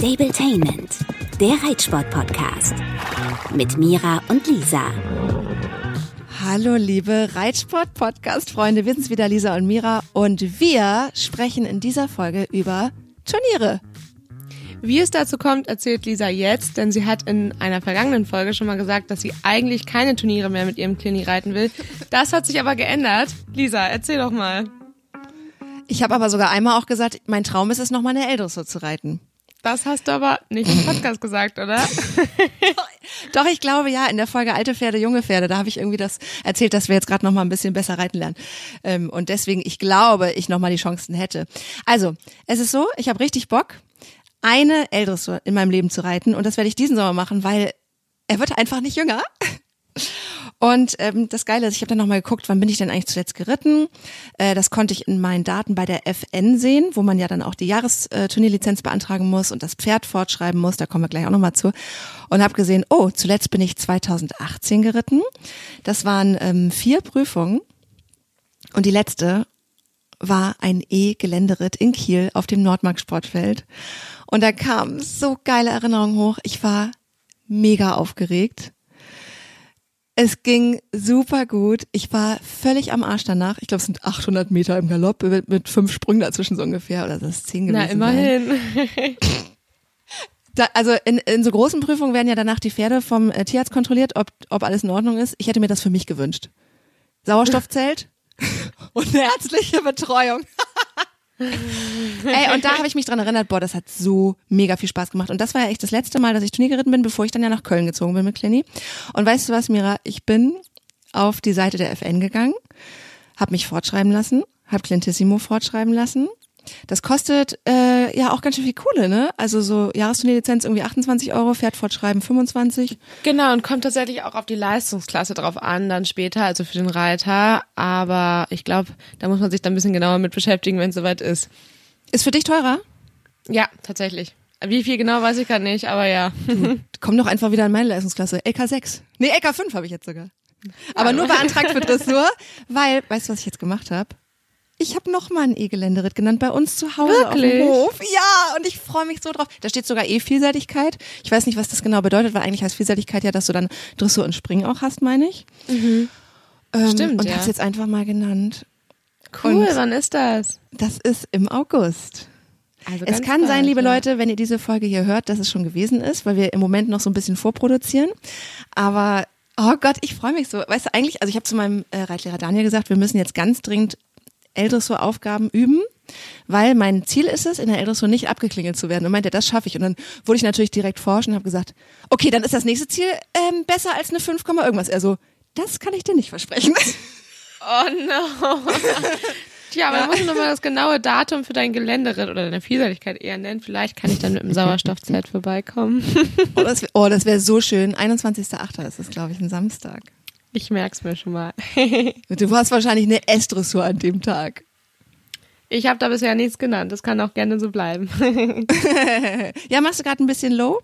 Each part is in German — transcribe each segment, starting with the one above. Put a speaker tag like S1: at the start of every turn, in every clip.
S1: Stabletainment, der Reitsport-Podcast. Mit Mira und Lisa.
S2: Hallo, liebe Reitsport-Podcast-Freunde. Wir sind's wieder, Lisa und Mira. Und wir sprechen in dieser Folge über Turniere.
S3: Wie es dazu kommt, erzählt Lisa jetzt, denn sie hat in einer vergangenen Folge schon mal gesagt, dass sie eigentlich keine Turniere mehr mit ihrem Clini reiten will. Das hat sich aber geändert. Lisa, erzähl doch mal.
S2: Ich habe aber sogar einmal auch gesagt, mein Traum ist es, noch mal eine Eldressur zu reiten.
S3: Das hast du aber nicht im Podcast gesagt, oder?
S2: Doch, ich glaube ja, in der Folge Alte Pferde, junge Pferde, da habe ich irgendwie das erzählt, dass wir jetzt gerade noch mal ein bisschen besser reiten lernen. Ähm, und deswegen, ich glaube, ich noch mal die Chancen hätte. Also, es ist so, ich habe richtig Bock, eine Eldressur in meinem Leben zu reiten und das werde ich diesen Sommer machen, weil er wird einfach nicht jünger. Und ähm, das Geile ist, ich habe dann nochmal geguckt, wann bin ich denn eigentlich zuletzt geritten. Äh, das konnte ich in meinen Daten bei der FN sehen, wo man ja dann auch die Jahresturnierlizenz beantragen muss und das Pferd fortschreiben muss. Da kommen wir gleich auch nochmal zu. Und habe gesehen, oh, zuletzt bin ich 2018 geritten. Das waren ähm, vier Prüfungen. Und die letzte war ein E-Geländeritt in Kiel auf dem Nordmark Sportfeld. Und da kamen so geile Erinnerungen hoch. Ich war mega aufgeregt. Es ging super gut. Ich war völlig am Arsch danach. Ich glaube, es sind 800 Meter im Galopp mit, mit fünf Sprüngen dazwischen so ungefähr. Oder das ist zehn gewesen.
S3: Na, immerhin.
S2: Da, also in, in so großen Prüfungen werden ja danach die Pferde vom äh, Tierarzt kontrolliert, ob, ob alles in Ordnung ist. Ich hätte mir das für mich gewünscht. Sauerstoffzelt und eine ärztliche Betreuung. Ey, und da habe ich mich dran erinnert, boah, das hat so mega viel Spaß gemacht. Und das war ja echt das letzte Mal, dass ich Turnier geritten bin, bevor ich dann ja nach Köln gezogen bin mit Clinny. Und weißt du was, Mira? Ich bin auf die Seite der FN gegangen, habe mich fortschreiben lassen, habe Clintissimo fortschreiben lassen. Das kostet äh, ja auch ganz schön viel Kohle, ne? Also so Jahresturnierlizenz irgendwie 28 Euro, Pferd fortschreiben 25.
S3: Genau, und kommt tatsächlich auch auf die Leistungsklasse drauf an, dann später, also für den Reiter. Aber ich glaube, da muss man sich dann ein bisschen genauer mit beschäftigen, wenn es soweit ist.
S2: Ist für dich teurer?
S3: Ja, tatsächlich. Wie viel genau weiß ich gerade nicht, aber ja.
S2: Komm doch einfach wieder in meine Leistungsklasse. LK6. Nee, LK5 habe ich jetzt sogar. Aber nur beantragt für Dressur, weil, weißt du, was ich jetzt gemacht habe? Ich habe noch mal ein E-Geländeritt genannt bei uns zu Hause
S3: Wirklich?
S2: auf dem Hof. Ja, und ich freue mich so drauf. Da steht sogar E-Vielseitigkeit. Ich weiß nicht, was das genau bedeutet, weil eigentlich heißt Vielseitigkeit ja, dass du dann Dressur und Springen auch hast, meine ich. Ähm,
S3: Stimmt,
S2: Und
S3: ja.
S2: hab's jetzt einfach mal genannt.
S3: Cool,
S2: Und-
S3: wann ist das?
S2: Das ist im August.
S3: Also
S2: Es kann sein,
S3: bald,
S2: liebe
S3: ja.
S2: Leute, wenn ihr diese Folge hier hört, dass es schon gewesen ist, weil wir im Moment noch so ein bisschen vorproduzieren. Aber oh Gott, ich freue mich so. Weißt du eigentlich, also ich habe zu meinem äh, Reitlehrer Daniel gesagt, wir müssen jetzt ganz dringend Eldressur-Aufgaben üben, weil mein Ziel ist es, in der Eldressur nicht abgeklingelt zu werden. Und meinte, das schaffe ich. Und dann wurde ich natürlich direkt forschen und habe gesagt, okay, dann ist das nächste Ziel ähm, besser als eine 5, Komma irgendwas. Er so, das kann ich dir nicht versprechen.
S3: Oh no. Tja, aber musst du nochmal das genaue Datum für dein Geländeritt oder deine Vielseitigkeit eher nennen. Vielleicht kann ich dann mit dem Sauerstoffzelt vorbeikommen.
S2: oh, das wäre oh, das wär so schön. 21.8. ist es, glaube ich, ein Samstag.
S3: Ich merk's mir schon mal.
S2: Du hast wahrscheinlich eine S-Dressur an dem Tag.
S3: Ich habe da bisher nichts genannt. Das kann auch gerne so bleiben.
S2: Ja, machst du gerade ein bisschen low?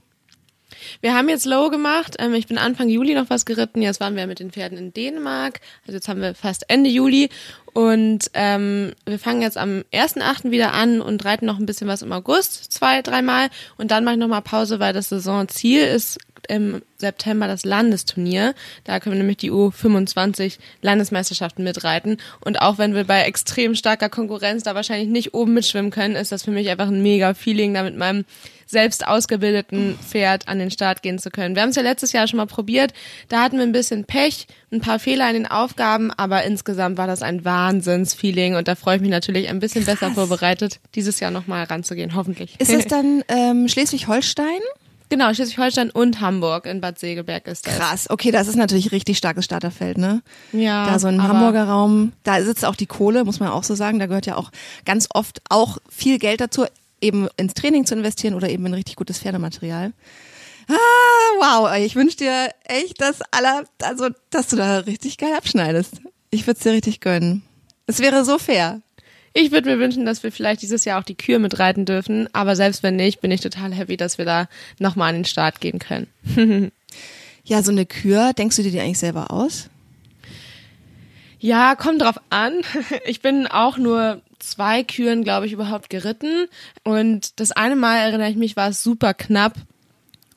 S3: Wir haben jetzt Low gemacht. Ähm, ich bin Anfang Juli noch was geritten. Jetzt waren wir mit den Pferden in Dänemark. Also jetzt haben wir fast Ende Juli. Und ähm, wir fangen jetzt am 1.8. wieder an und reiten noch ein bisschen was im August, zwei, dreimal. Und dann mache ich nochmal Pause, weil das Saisonziel ist im September das Landesturnier. Da können wir nämlich die U25 Landesmeisterschaften mitreiten. Und auch wenn wir bei extrem starker Konkurrenz da wahrscheinlich nicht oben mitschwimmen können, ist das für mich einfach ein mega Feeling, da mit meinem selbst ausgebildeten Pferd an den Start gehen zu können. Wir haben es ja letztes Jahr schon mal probiert. Da hatten wir ein bisschen Pech, ein paar Fehler in den Aufgaben, aber insgesamt war das ein Wahnsinnsfeeling und da freue ich mich natürlich ein bisschen besser vorbereitet, dieses Jahr nochmal ranzugehen, hoffentlich.
S2: Ist es dann ähm, Schleswig-Holstein?
S3: Genau, Schleswig-Holstein und Hamburg in Bad Segeberg ist das.
S2: Krass, okay, das ist natürlich richtig starkes Starterfeld, ne?
S3: Ja,
S2: Da so ein Hamburger Raum, da sitzt auch die Kohle, muss man auch so sagen. Da gehört ja auch ganz oft auch viel Geld dazu, eben ins Training zu investieren oder eben in richtig gutes Pferdematerial. Ah, wow, ich wünsche dir echt das aller, also, dass du da richtig geil abschneidest. Ich würde es dir richtig gönnen. Es wäre so fair.
S3: Ich würde mir wünschen, dass wir vielleicht dieses Jahr auch die Kür mitreiten dürfen, aber selbst wenn nicht, bin ich total happy, dass wir da nochmal an den Start gehen können.
S2: Ja, so eine Kür, denkst du dir die eigentlich selber aus?
S3: Ja, kommt drauf an. Ich bin auch nur zwei Küren, glaube ich, überhaupt geritten. Und das eine Mal erinnere ich mich, war es super knapp.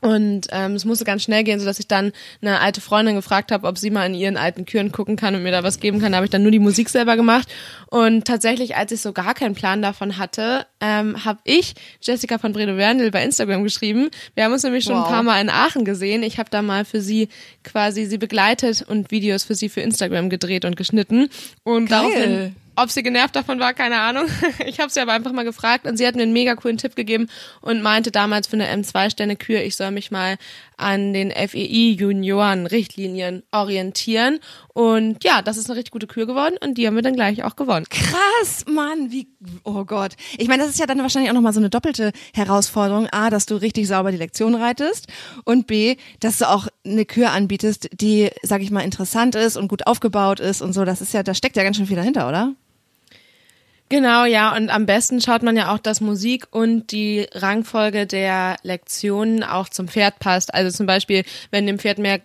S3: Und ähm, es musste ganz schnell gehen, so dass ich dann eine alte Freundin gefragt habe, ob sie mal in ihren alten Küren gucken kann und mir da was geben kann. Da habe ich dann nur die Musik selber gemacht. Und tatsächlich, als ich so gar keinen Plan davon hatte, ähm, habe ich Jessica von Bredo Werndl bei Instagram geschrieben. Wir haben uns nämlich schon
S2: Wow.
S3: ein paar Mal in Aachen gesehen. Ich habe da mal für sie quasi sie begleitet und Videos für sie für Instagram gedreht und geschnitten. Und
S2: Geil.
S3: daraufhin ob sie genervt davon war, keine Ahnung. Ich habe sie aber einfach mal gefragt und sie hat mir einen mega coolen Tipp gegeben und meinte damals für eine M2-Sterne-Kür, ich soll mich mal an den FEI-Junioren-Richtlinien orientieren. Und ja, das ist eine richtig gute Kür geworden und die haben wir dann gleich auch gewonnen.
S2: Krass, Mann, wie, oh Gott. Ich meine, das ist ja dann wahrscheinlich auch nochmal so eine doppelte Herausforderung. A, dass du richtig sauber die Lektion reitest und B, dass du auch eine Kür anbietest, die, sag ich mal, interessant ist und gut aufgebaut ist und so. Das ist ja, da steckt ja ganz schön viel dahinter, oder?
S3: Genau, ja, und am besten schaut man ja auch, dass Musik und die Rangfolge der Lektionen auch zum Pferd passt. Also zum Beispiel, wenn dem Pferd mehr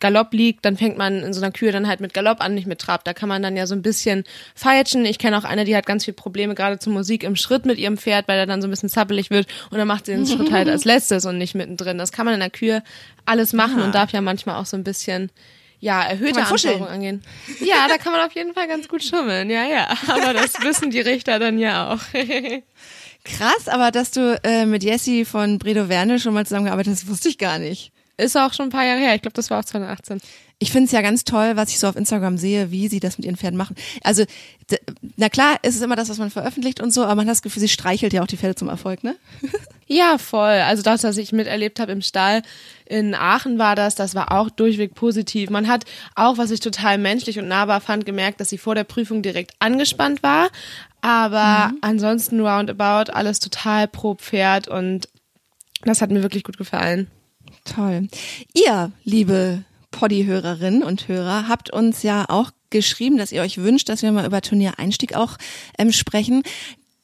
S3: Galopp liegt, dann fängt man in so einer Kür dann halt mit Galopp an, nicht mit Trab. Da kann man dann ja so ein bisschen feilschen. Ich kenne auch eine, die hat ganz viel Probleme gerade zur Musik im Schritt mit ihrem Pferd, weil er dann so ein bisschen zappelig wird und dann macht sie den Schritt halt als letztes und nicht mittendrin. Das kann man in der Kür alles machen
S2: Ah.
S3: und darf ja manchmal auch so ein bisschen ja, erhöhte. Anforderungen angehen. Ja, da kann man auf jeden Fall ganz gut schummeln. Ja, ja. Aber das wissen die Richter dann ja auch.
S2: Krass, aber dass du äh, mit Jessie von Bredo Werne schon mal zusammengearbeitet hast, wusste ich gar nicht.
S3: Ist auch schon ein paar Jahre her. Ich glaube, das war auch 2018.
S2: Ich finde es ja ganz toll, was ich so auf Instagram sehe, wie sie das mit ihren Pferden machen. Also, na klar, ist es immer das, was man veröffentlicht und so, aber man hat das Gefühl, sie streichelt ja auch die Pferde zum Erfolg, ne?
S3: Ja, voll. Also das, was ich miterlebt habe im Stall in Aachen war das, das war auch durchweg positiv. Man hat auch, was ich total menschlich und nahbar fand, gemerkt, dass sie vor der Prüfung direkt angespannt war. Aber ansonsten roundabout alles total pro Pferd und das hat mir wirklich gut gefallen.
S2: Toll. Ihr, liebe Poddy-Hörerinnen und Hörer, habt uns ja auch geschrieben, dass ihr euch wünscht, dass wir mal über Turniereinstieg auch ähm, sprechen.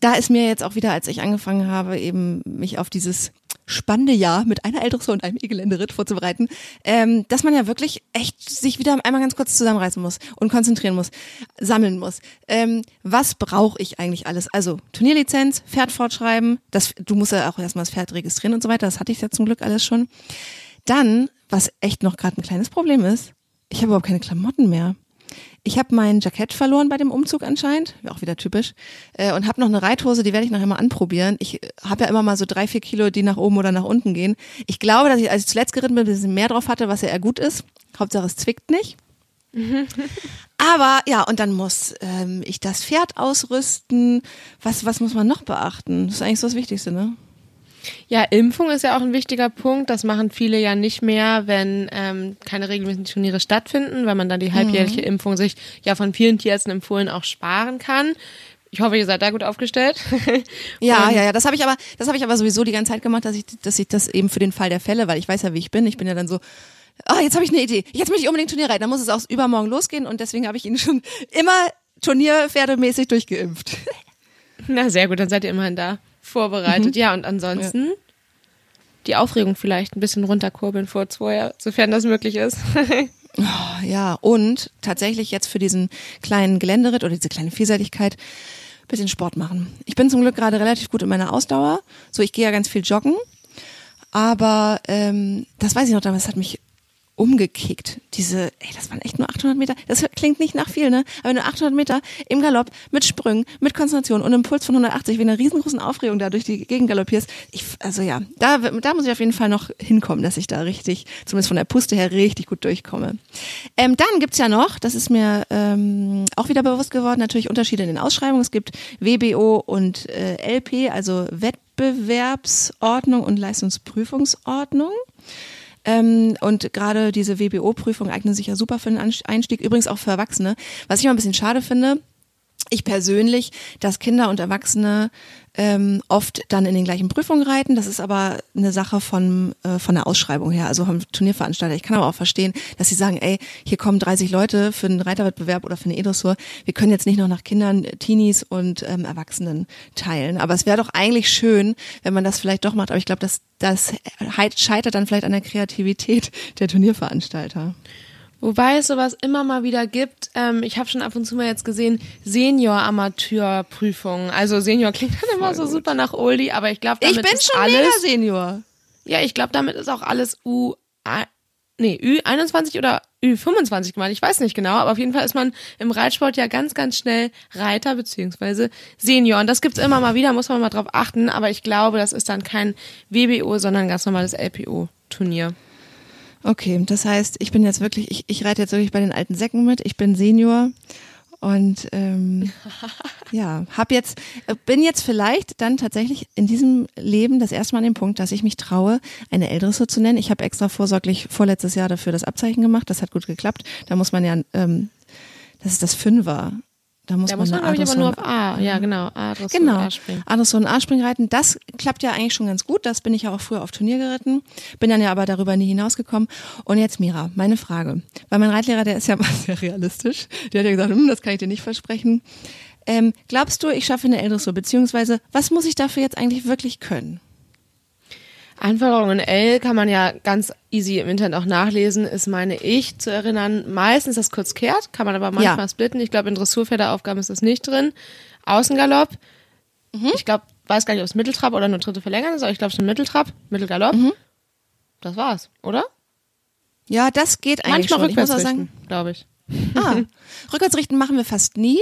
S2: Da ist mir jetzt auch wieder, als ich angefangen habe, eben mich auf dieses spannende Jahr mit einer Eldressur und einem E-Geländeritt vorzubereiten, ähm, dass man ja wirklich echt sich wieder einmal ganz kurz zusammenreißen muss und konzentrieren muss, sammeln muss. Ähm, was brauche ich eigentlich alles? Also Turnierlizenz, Pferd fortschreiben, das, du musst ja auch erstmal das Pferd registrieren und so weiter, das hatte ich ja zum Glück alles schon. Dann, was echt noch gerade ein kleines Problem ist, ich habe überhaupt keine Klamotten mehr. Ich habe mein Jackett verloren bei dem Umzug anscheinend, auch wieder typisch, äh, und habe noch eine Reithose, die werde ich nachher mal anprobieren. Ich habe ja immer mal so drei, vier Kilo, die nach oben oder nach unten gehen. Ich glaube, dass ich, als ich zuletzt geritten bin, ein bisschen mehr drauf hatte, was ja eher gut ist. Hauptsache es zwickt nicht. Aber ja, und dann muss ähm, ich das Pferd ausrüsten. Was, was muss man noch beachten? Das ist eigentlich so das Wichtigste, ne?
S3: Ja, Impfung ist ja auch ein wichtiger Punkt. Das machen viele ja nicht mehr, wenn ähm, keine regelmäßigen Turniere stattfinden, weil man dann die halbjährliche Impfung sich ja von vielen Tierärzten empfohlen auch sparen kann. Ich hoffe, ihr seid da gut aufgestellt.
S2: Ja, ja, ja, das habe ich aber, das habe ich aber sowieso die ganze Zeit gemacht, dass ich, dass ich das eben für den Fall der Fälle, weil ich weiß ja, wie ich bin. Ich bin ja dann so, ah, jetzt habe ich eine Idee. Jetzt möchte ich unbedingt Turnier reiten. Dann muss es auch übermorgen losgehen und deswegen habe ich ihn schon immer Turnierpferdemäßig durchgeimpft.
S3: Na, sehr gut, dann seid ihr immerhin da vorbereitet. Ja, und ansonsten die Aufregung vielleicht ein bisschen runterkurbeln vor zwei, sofern das möglich ist.
S2: Oh, ja, und tatsächlich jetzt für diesen kleinen Geländeritt oder diese kleine Vielseitigkeit bisschen Sport machen. Ich bin zum Glück gerade relativ gut in meiner Ausdauer. So, ich gehe ja ganz viel joggen. Aber ähm, das weiß ich noch damals, hat mich umgekickt. Diese, ey, das waren echt nur 800 Meter. Das klingt nicht nach viel, ne? Aber nur 800 Meter im Galopp, mit Sprüngen, mit Konzentration und einem Puls von 180, wie einer riesengroßen Aufregung da durch die Gegend galoppierst. Ich, also ja, da, da muss ich auf jeden Fall noch hinkommen, dass ich da richtig, zumindest von der Puste her, richtig gut durchkomme. Ähm, dann gibt's ja noch, das ist mir ähm, auch wieder bewusst geworden, natürlich Unterschiede in den Ausschreibungen. Es gibt WBO und äh, LP, also Wettbewerbsordnung und Leistungsprüfungsordnung. Ähm, und gerade diese WBO-Prüfungen eignen sich ja super für den Einstieg, übrigens auch für Erwachsene. Was ich mal ein bisschen schade finde, ich persönlich, dass Kinder und Erwachsene ähm, oft dann in den gleichen Prüfungen reiten. Das ist aber eine Sache von, äh, von der Ausschreibung her, also vom Turnierveranstalter. Ich kann aber auch verstehen, dass sie sagen, ey, hier kommen 30 Leute für einen Reiterwettbewerb oder für eine E-Dressur. Wir können jetzt nicht noch nach Kindern, Teenies und ähm, Erwachsenen teilen. Aber es wäre doch eigentlich schön, wenn man das vielleicht doch macht. Aber ich glaube, dass das scheitert dann vielleicht an der Kreativität der Turnierveranstalter.
S3: Wobei es sowas immer mal wieder gibt. Ähm, ich habe schon ab und zu mal jetzt gesehen, Senior-Amateurprüfungen. Also Senior klingt dann immer so super nach Oldie, aber ich glaube, damit
S2: Ich bin
S3: ist
S2: schon
S3: alles.
S2: mega Senior.
S3: Ja, ich glaube, damit ist auch alles U, nee, Ü21 oder Ü25 gemeint. Ich weiß nicht genau, aber auf jeden Fall ist man im Reitsport ja ganz, ganz schnell Reiter beziehungsweise Senior. Und das gibt's immer mal wieder, muss man mal drauf achten. Aber ich glaube, das ist dann kein WBO, sondern ein ganz normales LPO-Turnier.
S2: Okay, das heißt, ich bin jetzt wirklich, ich, ich reite jetzt wirklich bei den alten Säcken mit. Ich bin Senior und ähm, ja, hab jetzt, bin jetzt vielleicht dann tatsächlich in diesem Leben das erste Mal an dem Punkt, dass ich mich traue, eine Ältere zu nennen. Ich habe extra vorsorglich vorletztes Jahr dafür das Abzeichen gemacht. Das hat gut geklappt. Da muss man ja, ähm, das ist das Fünfer. Da muss
S3: Da
S2: man,
S3: muss man, glaube ich, aber nur auf A. Ja, genau. A, Dressur,
S2: Genau.
S3: A springen.
S2: Adressur und A-Spring reiten, das klappt ja eigentlich schon ganz gut. Das bin ich ja auch früher auf Turnier geritten. Bin dann ja aber darüber nie hinausgekommen. Und jetzt Mira, meine Frage. Weil mein Reitlehrer, der ist ja mal sehr realistisch. Der hat ja gesagt, hm, das kann ich dir nicht versprechen. Ähm, glaubst du, ich schaffe eine L-Dressur? Beziehungsweise, was muss ich dafür jetzt eigentlich wirklich können?
S3: Anforderungen L kann man ja ganz easy im Internet auch nachlesen, ist, meine ich, zu erinnern, meistens das Kurzkehrt, kann man aber manchmal
S2: Ja.
S3: splitten. Ich glaube, in Dressurpferderaufgaben ist das nicht drin. Außengalopp.
S2: Mhm.
S3: Ich glaube, weiß gar nicht, ob es Mitteltrab oder nur dritte Verlängern ist, aber ich glaube schon Mitteltrab, Mittelgalopp.
S2: Mhm.
S3: Das war's, oder?
S2: Ja, das geht eigentlich
S3: Manchmal
S2: schon.
S3: Rückwärts glaube ich.
S2: Ah, Rückwärtsrichten machen wir fast nie.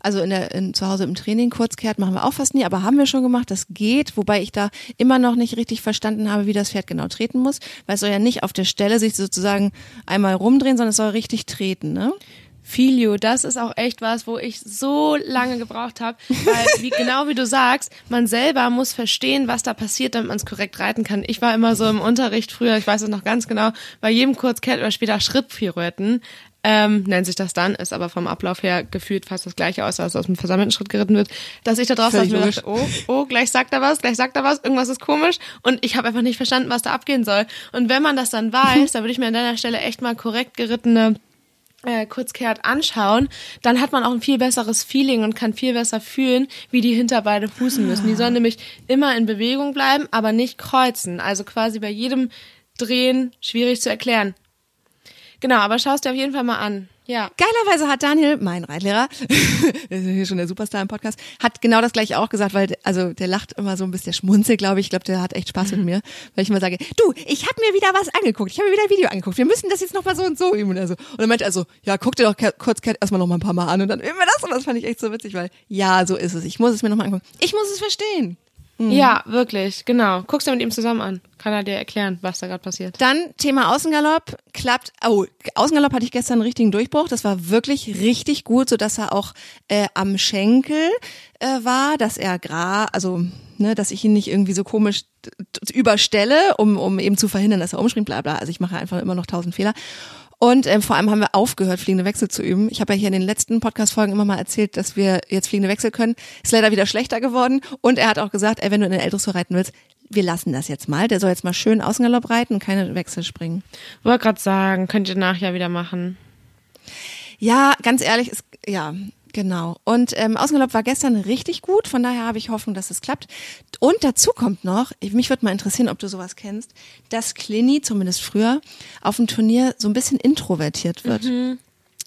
S2: Also in der, in, zu Hause im Training, Kurzkehrt machen wir auch fast nie, aber haben wir schon gemacht, das geht, wobei ich da immer noch nicht richtig verstanden habe, wie das Pferd genau treten muss, weil es soll ja nicht auf der Stelle sich sozusagen einmal rumdrehen, sondern es soll richtig treten, ne?
S3: Filio, das ist auch echt was, wo ich so lange gebraucht habe, weil wie genau wie du sagst, man selber muss verstehen, was da passiert, damit man es korrekt reiten kann. Ich war immer so im Unterricht früher, ich weiß es noch ganz genau, bei jedem Kurzkehrt oder später Schrittpirouetten ähm, nennt sich das dann, ist aber vom Ablauf her gefühlt fast das gleiche aus, als aus dem versammelten Schritt geritten wird, dass ich da draußen
S2: Völlig
S3: mir
S2: logisch.
S3: dachte, oh, oh, gleich sagt er was, gleich sagt er was, irgendwas ist komisch und ich habe einfach nicht verstanden, was da abgehen soll. Und wenn man das dann weiß, dann würde ich mir an deiner Stelle echt mal korrekt gerittene äh, Kurzkehrt anschauen, dann hat man auch ein viel besseres Feeling und kann viel besser fühlen, wie die Hinterbeine fußen müssen. Die sollen nämlich immer in Bewegung bleiben, aber nicht kreuzen. Also quasi bei jedem Drehen schwierig zu erklären. Genau, aber schaust dir auf jeden Fall mal an. Ja.
S2: Geilerweise hat Daniel, mein Reitlehrer, ist hier schon der Superstar im Podcast, hat genau das gleiche auch gesagt, weil also der lacht immer so ein bisschen, der schmunzelt, glaube ich. Ich glaube, der hat echt Spaß mit mir, weil ich immer sage, du, ich habe mir wieder was angeguckt, ich habe mir wieder ein Video angeguckt. Wir müssen das jetzt noch mal so und so üben und er so. Und dann meinte er so, ja, guck dir doch kurz erstmal noch mal ein paar Mal an und dann üben wir das und das fand ich echt so witzig, weil ja, so ist es. Ich muss es mir noch mal angucken. Ich muss es verstehen.
S3: Ja, wirklich, genau. Guckst du mit ihm zusammen an. Kann er dir erklären, was da gerade passiert.
S2: Dann Thema Außengalopp klappt. Oh, Außengalopp hatte ich gestern einen richtigen Durchbruch. Das war wirklich richtig gut, so dass er auch äh, am Schenkel äh, war, dass er gra, also ne, dass ich ihn nicht irgendwie so komisch überstelle, um um eben zu verhindern, dass er umspringt, bla bla. Also ich mache einfach immer noch tausend Fehler. Und ähm, vor allem haben wir aufgehört, fliegende Wechsel zu üben. Ich habe ja hier in den letzten Podcast-Folgen immer mal erzählt, dass wir jetzt fliegende Wechsel können. Ist leider wieder schlechter geworden. Und er hat auch gesagt, ey, wenn du in den Eldressur reiten willst, wir lassen das jetzt mal. Der soll jetzt mal schön Außengalopp reiten und keine Wechsel springen.
S3: Wollte gerade sagen, könnt ihr nachher wieder machen.
S2: Ja, ganz ehrlich, ist, ja, genau. Und ähm, Außengalopp war gestern richtig gut, von daher habe ich Hoffnung, dass es klappt. Und dazu kommt noch, ich- mich würde mal interessieren, ob du sowas kennst, dass Clini, zumindest früher, auf dem Turnier so ein bisschen introvertiert wird.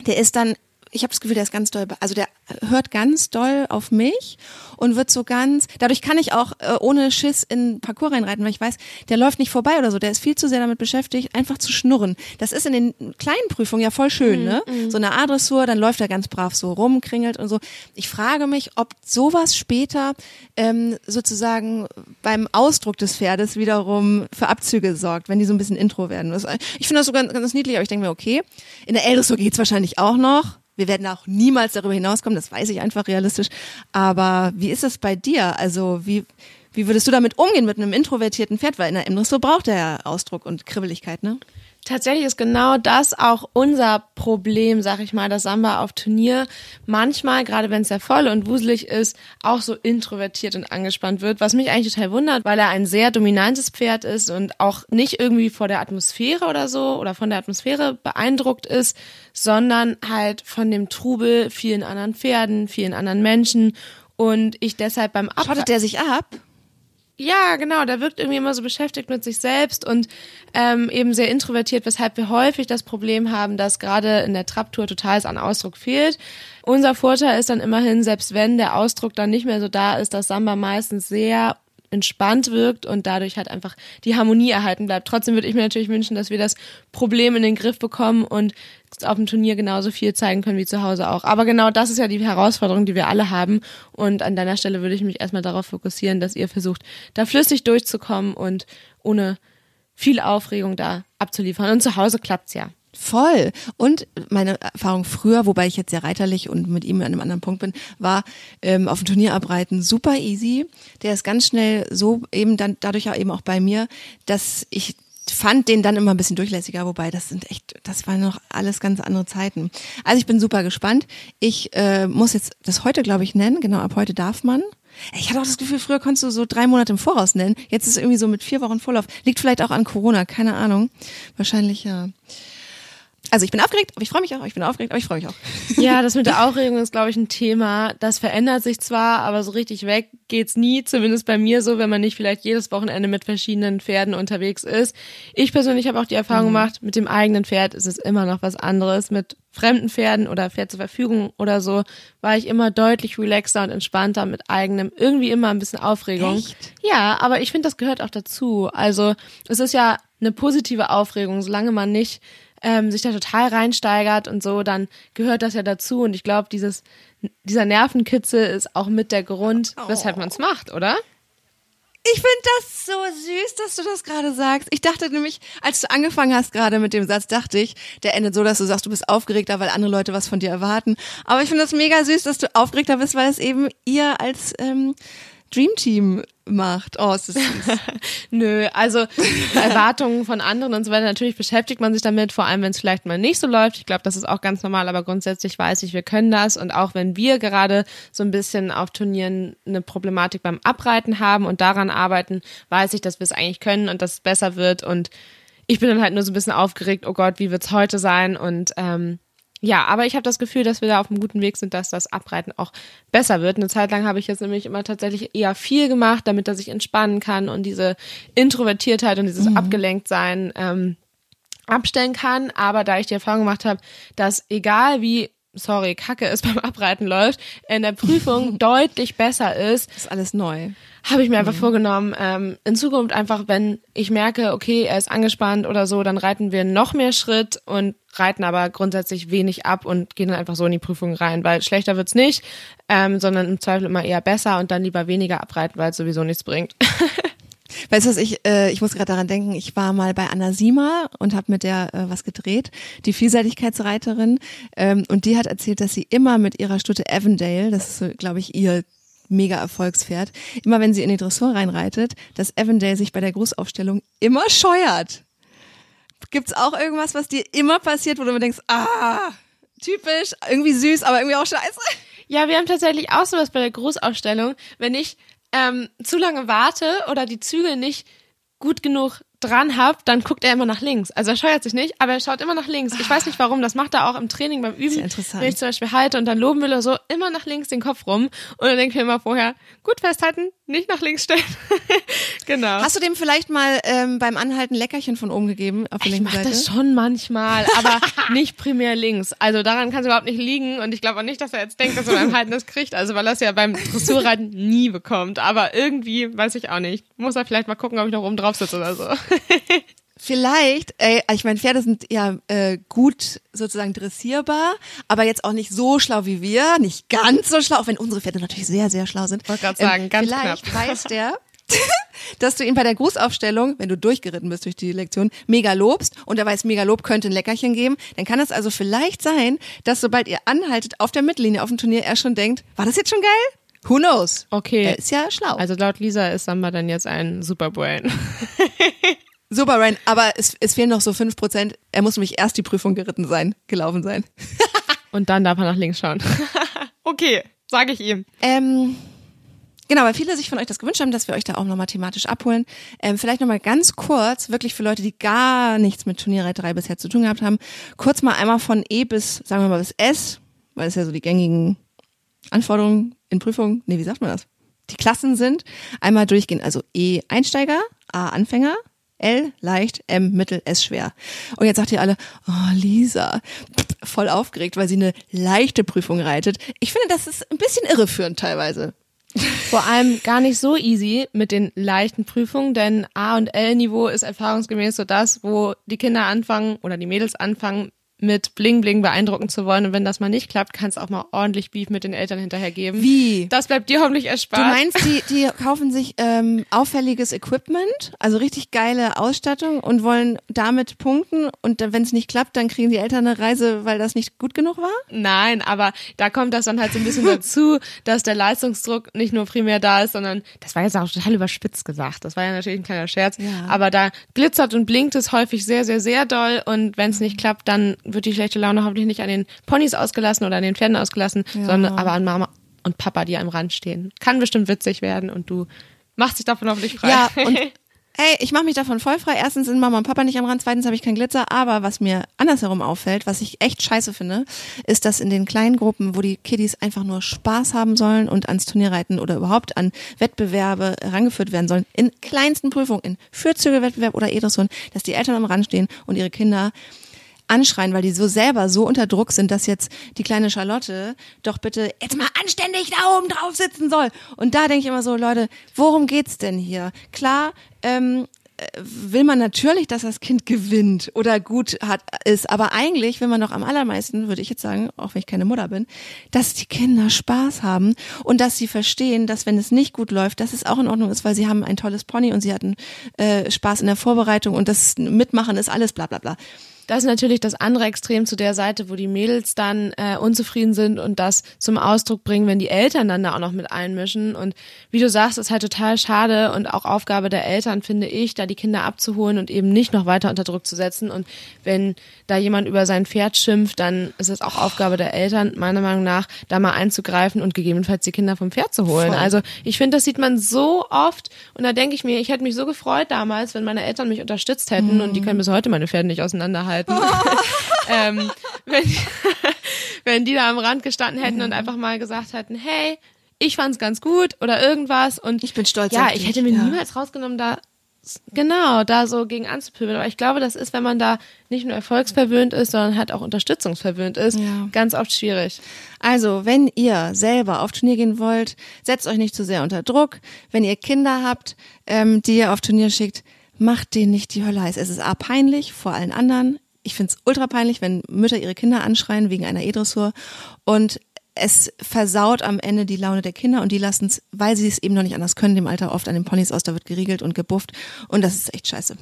S2: Der ist dann, ich habe das Gefühl, der ist ganz doll, also der hört ganz doll auf mich und wird so ganz, dadurch kann ich auch äh, ohne Schiss in Parcours reinreiten, weil ich weiß, der läuft nicht vorbei oder so, der ist viel zu sehr damit beschäftigt, einfach zu schnurren. Das ist in den kleinen Prüfungen ja voll schön, ne? So eine A-Dressur, dann läuft er ganz brav so rum, kringelt und so. Ich frage mich, ob sowas später ähm, sozusagen beim Ausdruck des Pferdes wiederum für Abzüge sorgt, wenn die so ein bisschen Intro werden. Das, ich finde das so ganz, ganz niedlich, aber ich denke mir, okay, in der L-Dressur geht's wahrscheinlich auch noch. Wir werden auch niemals darüber hinauskommen, das weiß ich einfach realistisch. Aber wie ist es bei dir? Also wie, wie würdest du damit umgehen mit einem introvertierten Pferd? Weil in der M-Dressur braucht er ja Ausdruck und Kribbeligkeit, ne?
S3: Tatsächlich ist genau das auch unser Problem, sag ich mal, dass Samba auf Turnier manchmal, gerade wenn es sehr voll und wuselig ist, auch so introvertiert und angespannt wird, was mich eigentlich total wundert, weil er ein sehr dominantes Pferd ist und auch nicht irgendwie vor der Atmosphäre oder so oder von der Atmosphäre beeindruckt ist, sondern halt von dem Trubel vielen anderen Pferden, vielen anderen Menschen und ich deshalb beim Ab
S2: Schottet der sich ab?
S3: Ja, genau, der wirkt irgendwie immer so beschäftigt mit sich selbst und ähm, eben sehr introvertiert, weshalb wir häufig das Problem haben, dass gerade in der Trabtour total an Ausdruck fehlt. Unser Vorteil ist dann immerhin, selbst wenn der Ausdruck dann nicht mehr so da ist, dass Samba meistens sehr entspannt wirkt und dadurch halt einfach die Harmonie erhalten bleibt. Trotzdem würde ich mir natürlich wünschen, dass wir das Problem in den Griff bekommen und auf dem Turnier genauso viel zeigen können wie zu Hause auch. Aber genau das ist ja die Herausforderung, die wir alle haben. Und an deiner Stelle würde ich mich erstmal darauf fokussieren, dass ihr versucht, da flüssig durchzukommen und ohne viel Aufregung da abzuliefern. Und zu Hause klappt's ja.
S2: Voll. Und meine Erfahrung früher, wobei ich jetzt sehr reiterlich und mit ihm an einem anderen Punkt bin, war ähm, auf dem Turnier abreiten super easy. Der ist ganz schnell so eben dann dadurch auch eben auch bei mir, dass ich fand den dann immer ein bisschen durchlässiger, wobei das sind echt, das waren noch alles ganz andere Zeiten. Also ich bin super gespannt. Ich äh, muss jetzt das heute, glaube ich, nennen. Genau, ab heute darf man. Ich hatte auch das Gefühl, früher konntest du so drei Monate im Voraus nennen. Jetzt ist es irgendwie so mit vier Wochen Vorlauf. Liegt vielleicht auch an Corona, keine Ahnung. Wahrscheinlich ja. Also ich bin aufgeregt, aber ich freue mich auch. Ich bin aufgeregt, aber ich freue mich auch.
S3: Ja, das mit der Aufregung ist, glaube ich, ein Thema. Das verändert sich zwar, aber so richtig weg geht's nie. Zumindest bei mir so, wenn man nicht vielleicht jedes Wochenende mit verschiedenen Pferden unterwegs ist. Ich persönlich habe auch die Erfahrung mhm. gemacht, mit dem eigenen Pferd ist es immer noch was anderes. Mit fremden Pferden oder Pferd zur Verfügung oder so war ich immer deutlich relaxer und entspannter mit eigenem. Irgendwie immer ein bisschen Aufregung.
S2: Echt?
S3: Ja, aber ich finde, das gehört auch dazu. Also es ist ja eine positive Aufregung, solange man nicht ähm, sich da total reinsteigert und so, dann gehört das ja dazu. Und ich glaube, dieses, dieser Nervenkitzel ist auch mit der Grund, oh. weshalb man es macht, oder?
S2: Ich finde das so süß, dass du das gerade sagst. Ich dachte nämlich, als du angefangen hast gerade mit dem Satz, dachte ich, der endet so, dass du sagst, du bist aufgeregter, weil andere Leute was von dir erwarten. Aber ich finde das mega süß, dass du aufgeregter bist, weil es eben ihr als ähm, Dream Team macht. Oh, es ist süß.
S3: Nö, also Erwartungen von anderen und so weiter, natürlich beschäftigt man sich damit, vor allem wenn es vielleicht mal nicht so läuft. Ich glaube, das ist auch ganz normal, aber grundsätzlich weiß ich, wir können das. Und auch wenn wir gerade so ein bisschen auf Turnieren eine Problematik beim Abreiten haben und daran arbeiten, weiß ich, dass wir es eigentlich können und dass es besser wird. Und ich bin dann halt nur so ein bisschen aufgeregt, oh Gott, wie wird's heute sein? Und ähm, ja, aber ich habe das Gefühl, dass wir da auf einem guten Weg sind, dass das Abreiten auch besser wird. Eine Zeit lang habe ich jetzt nämlich immer tatsächlich eher viel gemacht, damit er sich entspannen kann und diese Introvertiertheit und dieses mhm. Abgelenktsein ähm, abstellen kann. Aber da ich die Erfahrung gemacht habe, dass egal wie sorry, Kacke ist beim Abreiten läuft, in der Prüfung deutlich besser ist.
S2: Das ist alles neu.
S3: Habe ich mir einfach mhm. vorgenommen, ähm, in Zukunft einfach, wenn ich merke, okay, er ist angespannt oder so, dann reiten wir noch mehr Schritt und reiten aber grundsätzlich wenig ab und gehen dann einfach so in die Prüfung rein, weil schlechter wird's nicht, ähm, sondern im Zweifel immer eher besser und dann lieber weniger abreiten, weil es sowieso nichts bringt.
S2: Weißt du was, ich, äh, ich muss gerade daran denken, ich war mal bei Anna Sima und habe mit der äh, was gedreht, die Vielseitigkeitsreiterin, ähm, und die hat erzählt, dass sie immer mit ihrer Stute Avondale, das ist, so, glaube ich, ihr mega Erfolgspferd, immer wenn sie in die Dressur reinreitet, dass Avondale sich bei der Grußaufstellung immer scheuert. Gibt's auch irgendwas, was dir immer passiert, wo du mir denkst, ah, typisch, irgendwie süß, aber irgendwie auch scheiße?
S3: Ja, wir haben tatsächlich auch sowas bei der Grußaufstellung. Wenn ich ähm, zu lange warte oder die Zügel nicht gut genug dran habe, dann guckt er immer nach links. Also er scheuert sich nicht, aber er schaut immer nach links. Ich weiß nicht warum, das macht er auch im Training beim Üben.
S2: interessant.
S3: Wenn ich zum Beispiel halte und dann loben will oder so, immer nach links den Kopf rum. Und dann denke ich mir immer vorher, gut festhalten, nicht nach links stellen. genau.
S2: Hast du dem vielleicht mal ähm, beim Anhalten Leckerchen von oben gegeben auf der
S3: ich
S2: linken Seite?
S3: das schon manchmal, aber nicht primär links. Also daran kann es überhaupt nicht liegen und ich glaube auch nicht, dass er jetzt denkt, dass er beim Halten das kriegt. Also weil er es ja beim Dressurreiten nie bekommt. Aber irgendwie, weiß ich auch nicht, muss er vielleicht mal gucken, ob ich noch oben drauf sitze oder so.
S2: Vielleicht, ey, ich meine, Pferde sind ja äh, gut sozusagen dressierbar, aber jetzt auch nicht so schlau wie wir, nicht ganz so schlau, auch wenn unsere Pferde natürlich sehr, sehr schlau sind.
S3: Ich wollte gerade sagen, ähm, ganz
S2: vielleicht
S3: knapp.
S2: weiß der, dass du ihn bei der Grußaufstellung, wenn du durchgeritten bist durch die Lektion, mega lobst und er weiß, mega Lob könnte ein Leckerchen geben, dann kann es also vielleicht sein, dass sobald ihr anhaltet auf der Mittellinie auf dem Turnier, er schon denkt, war das jetzt schon geil? Who knows?
S3: Okay.
S2: Er ist ja schlau.
S3: Also laut Lisa ist Samba dann jetzt ein Superbrain.
S2: Super, Ryan, aber es, es fehlen noch so fünf Prozent. Er muss nämlich erst die Prüfung geritten sein, gelaufen sein.
S3: Und dann darf er nach links schauen. okay, sage ich ihm.
S2: Ähm, genau, weil viele sich von euch das gewünscht haben, dass wir euch da auch nochmal thematisch abholen. Ähm, vielleicht nochmal ganz kurz, wirklich für Leute, die gar nichts mit Turnierreiterei bisher zu tun gehabt haben, kurz mal einmal von E bis, sagen wir mal, bis S, weil es ja so die gängigen Anforderungen in Prüfungen, nee, wie sagt man das? die Klassen sind. Einmal durchgehen, also E Einsteiger, A Anfänger, L leicht, M mittel, S schwer. Und jetzt sagt ihr alle, oh Lisa, voll aufgeregt, weil sie eine leichte Prüfung reitet. Ich finde, das ist ein bisschen irreführend teilweise.
S3: Vor allem gar nicht so easy mit den leichten Prüfungen, denn A und L-Niveau ist erfahrungsgemäß so das, wo die Kinder anfangen oder die Mädels anfangen, mit Bling Bling beeindrucken zu wollen. Und wenn das mal nicht klappt, kann es auch mal ordentlich Beef mit den Eltern hinterhergeben.
S2: Wie?
S3: Das bleibt dir hoffentlich erspart.
S2: Du meinst, die, die kaufen sich ähm, auffälliges Equipment, also richtig geile Ausstattung und wollen damit punkten und wenn es nicht klappt, dann kriegen die Eltern eine Reise, weil das nicht gut genug war?
S3: Nein, aber da kommt das dann halt so ein bisschen dazu, dass der Leistungsdruck nicht nur primär da ist, sondern das war jetzt auch total überspitzt gesagt. Das war ja natürlich ein kleiner Scherz.
S2: Ja.
S3: Aber da glitzert und blinkt es häufig sehr, sehr, sehr doll und wenn es nicht klappt, dann wird die schlechte Laune hoffentlich nicht an den Ponys ausgelassen oder an den Pferden ausgelassen,
S2: Ja.
S3: sondern aber an Mama und Papa, die am Rand stehen. Kann bestimmt witzig werden und du machst dich davon hoffentlich frei.
S2: Ja, und Hey, ich mache mich davon voll frei. Erstens sind Mama und Papa nicht am Rand, zweitens habe ich keinen Glitzer. Aber was mir andersherum auffällt, was ich echt scheiße finde, ist, dass in den kleinen Gruppen, wo die Kiddies einfach nur Spaß haben sollen und ans Turnier reiten oder überhaupt an Wettbewerbe herangeführt werden sollen, in kleinsten Prüfungen, in Fürzügelwettbewerb oder E-Dressuren, dass die Eltern am Rand stehen und ihre Kinder anschreien, weil die so selber so unter Druck sind, dass jetzt die kleine Charlotte doch bitte jetzt mal anständig da oben drauf sitzen soll. Und da denke ich immer so, Leute, worum geht's denn hier? Klar, ähm, äh, will man natürlich, dass das Kind gewinnt oder gut hat ist, aber eigentlich will man doch am allermeisten, würde ich jetzt sagen, auch wenn ich keine Mutter bin, dass die Kinder Spaß haben und dass sie verstehen, dass wenn es nicht gut läuft, dass es auch in Ordnung ist, weil sie haben ein tolles Pony und sie hatten äh, Spaß in der Vorbereitung und das Mitmachen ist alles bla bla bla.
S3: Das ist natürlich das andere Extrem zu der Seite, wo die Mädels dann äh, unzufrieden sind und das zum Ausdruck bringen, wenn die Eltern dann da auch noch mit einmischen. Und wie du sagst, ist halt total schade und auch Aufgabe der Eltern, finde ich, da die Kinder abzuholen und eben nicht noch weiter unter Druck zu setzen. Und wenn da jemand über sein Pferd schimpft, dann ist es auch Aufgabe der Eltern, meiner Meinung nach, da mal einzugreifen und gegebenenfalls die Kinder vom Pferd zu holen.
S2: Voll.
S3: Also ich finde, das sieht man so oft und da denke ich mir, ich hätte mich so gefreut damals, wenn meine Eltern mich unterstützt hätten und die können bis heute meine Pferde nicht auseinanderhalten. ähm, wenn, wenn die da am Rand gestanden hätten und einfach mal gesagt hätten, hey, ich fand's ganz gut oder irgendwas und
S2: Ich bin stolz
S3: Ja, ich hätte mir
S2: ja.
S3: niemals rausgenommen, da genau da so gegen anzupöbeln. Aber ich glaube, das ist, wenn man da nicht nur erfolgsverwöhnt ist, sondern halt auch unterstützungsverwöhnt ist,
S2: Ja.
S3: ganz oft schwierig.
S2: Also, wenn ihr selber auf Turnier gehen wollt, setzt euch nicht zu sehr unter Druck. Wenn ihr Kinder habt, ähm, die ihr auf Turnier schickt, macht denen nicht die Hölle heiß. Es ist A peinlich vor allen anderen. Ich find's ultra peinlich, wenn Mütter ihre Kinder anschreien wegen einer E-Dressur. Und es versaut am Ende die Laune der Kinder und die lassen es, weil sie es eben noch nicht anders können, dem Alter oft an den Ponys aus, da wird geriegelt und gebufft. Und das ist echt scheiße.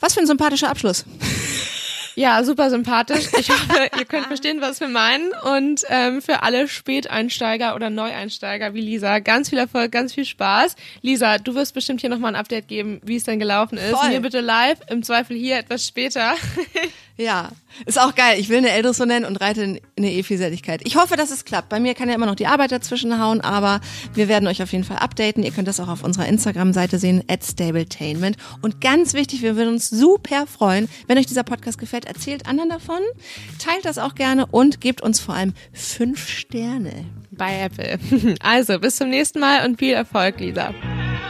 S2: Was für ein sympathischer Abschluss.
S3: Ja, super sympathisch. Ich hoffe, ihr könnt verstehen, was wir meinen. Und ähm, für alle Späteinsteiger oder Neueinsteiger wie Lisa, ganz viel Erfolg, ganz viel Spaß. Lisa, du wirst bestimmt hier nochmal ein Update geben, wie es denn gelaufen ist.
S2: Voll.
S3: Mir bitte live, im Zweifel hier etwas später.
S2: Ja, ist auch geil. Ich will eine Eldris so nennen und reite in eine E-Vielseligkeit. Ich hoffe, dass es klappt. Bei mir kann ja immer noch die Arbeit dazwischen hauen, aber wir werden euch auf jeden Fall updaten. Ihr könnt das auch auf unserer Instagram-Seite sehen, at Stabletainment. Und ganz wichtig, wir würden uns super freuen, wenn euch dieser Podcast gefällt. Erzählt anderen davon, teilt das auch gerne und gebt uns vor allem fünf Sterne.
S3: Bei Apple. Also, bis zum nächsten Mal und viel Erfolg, Lisa.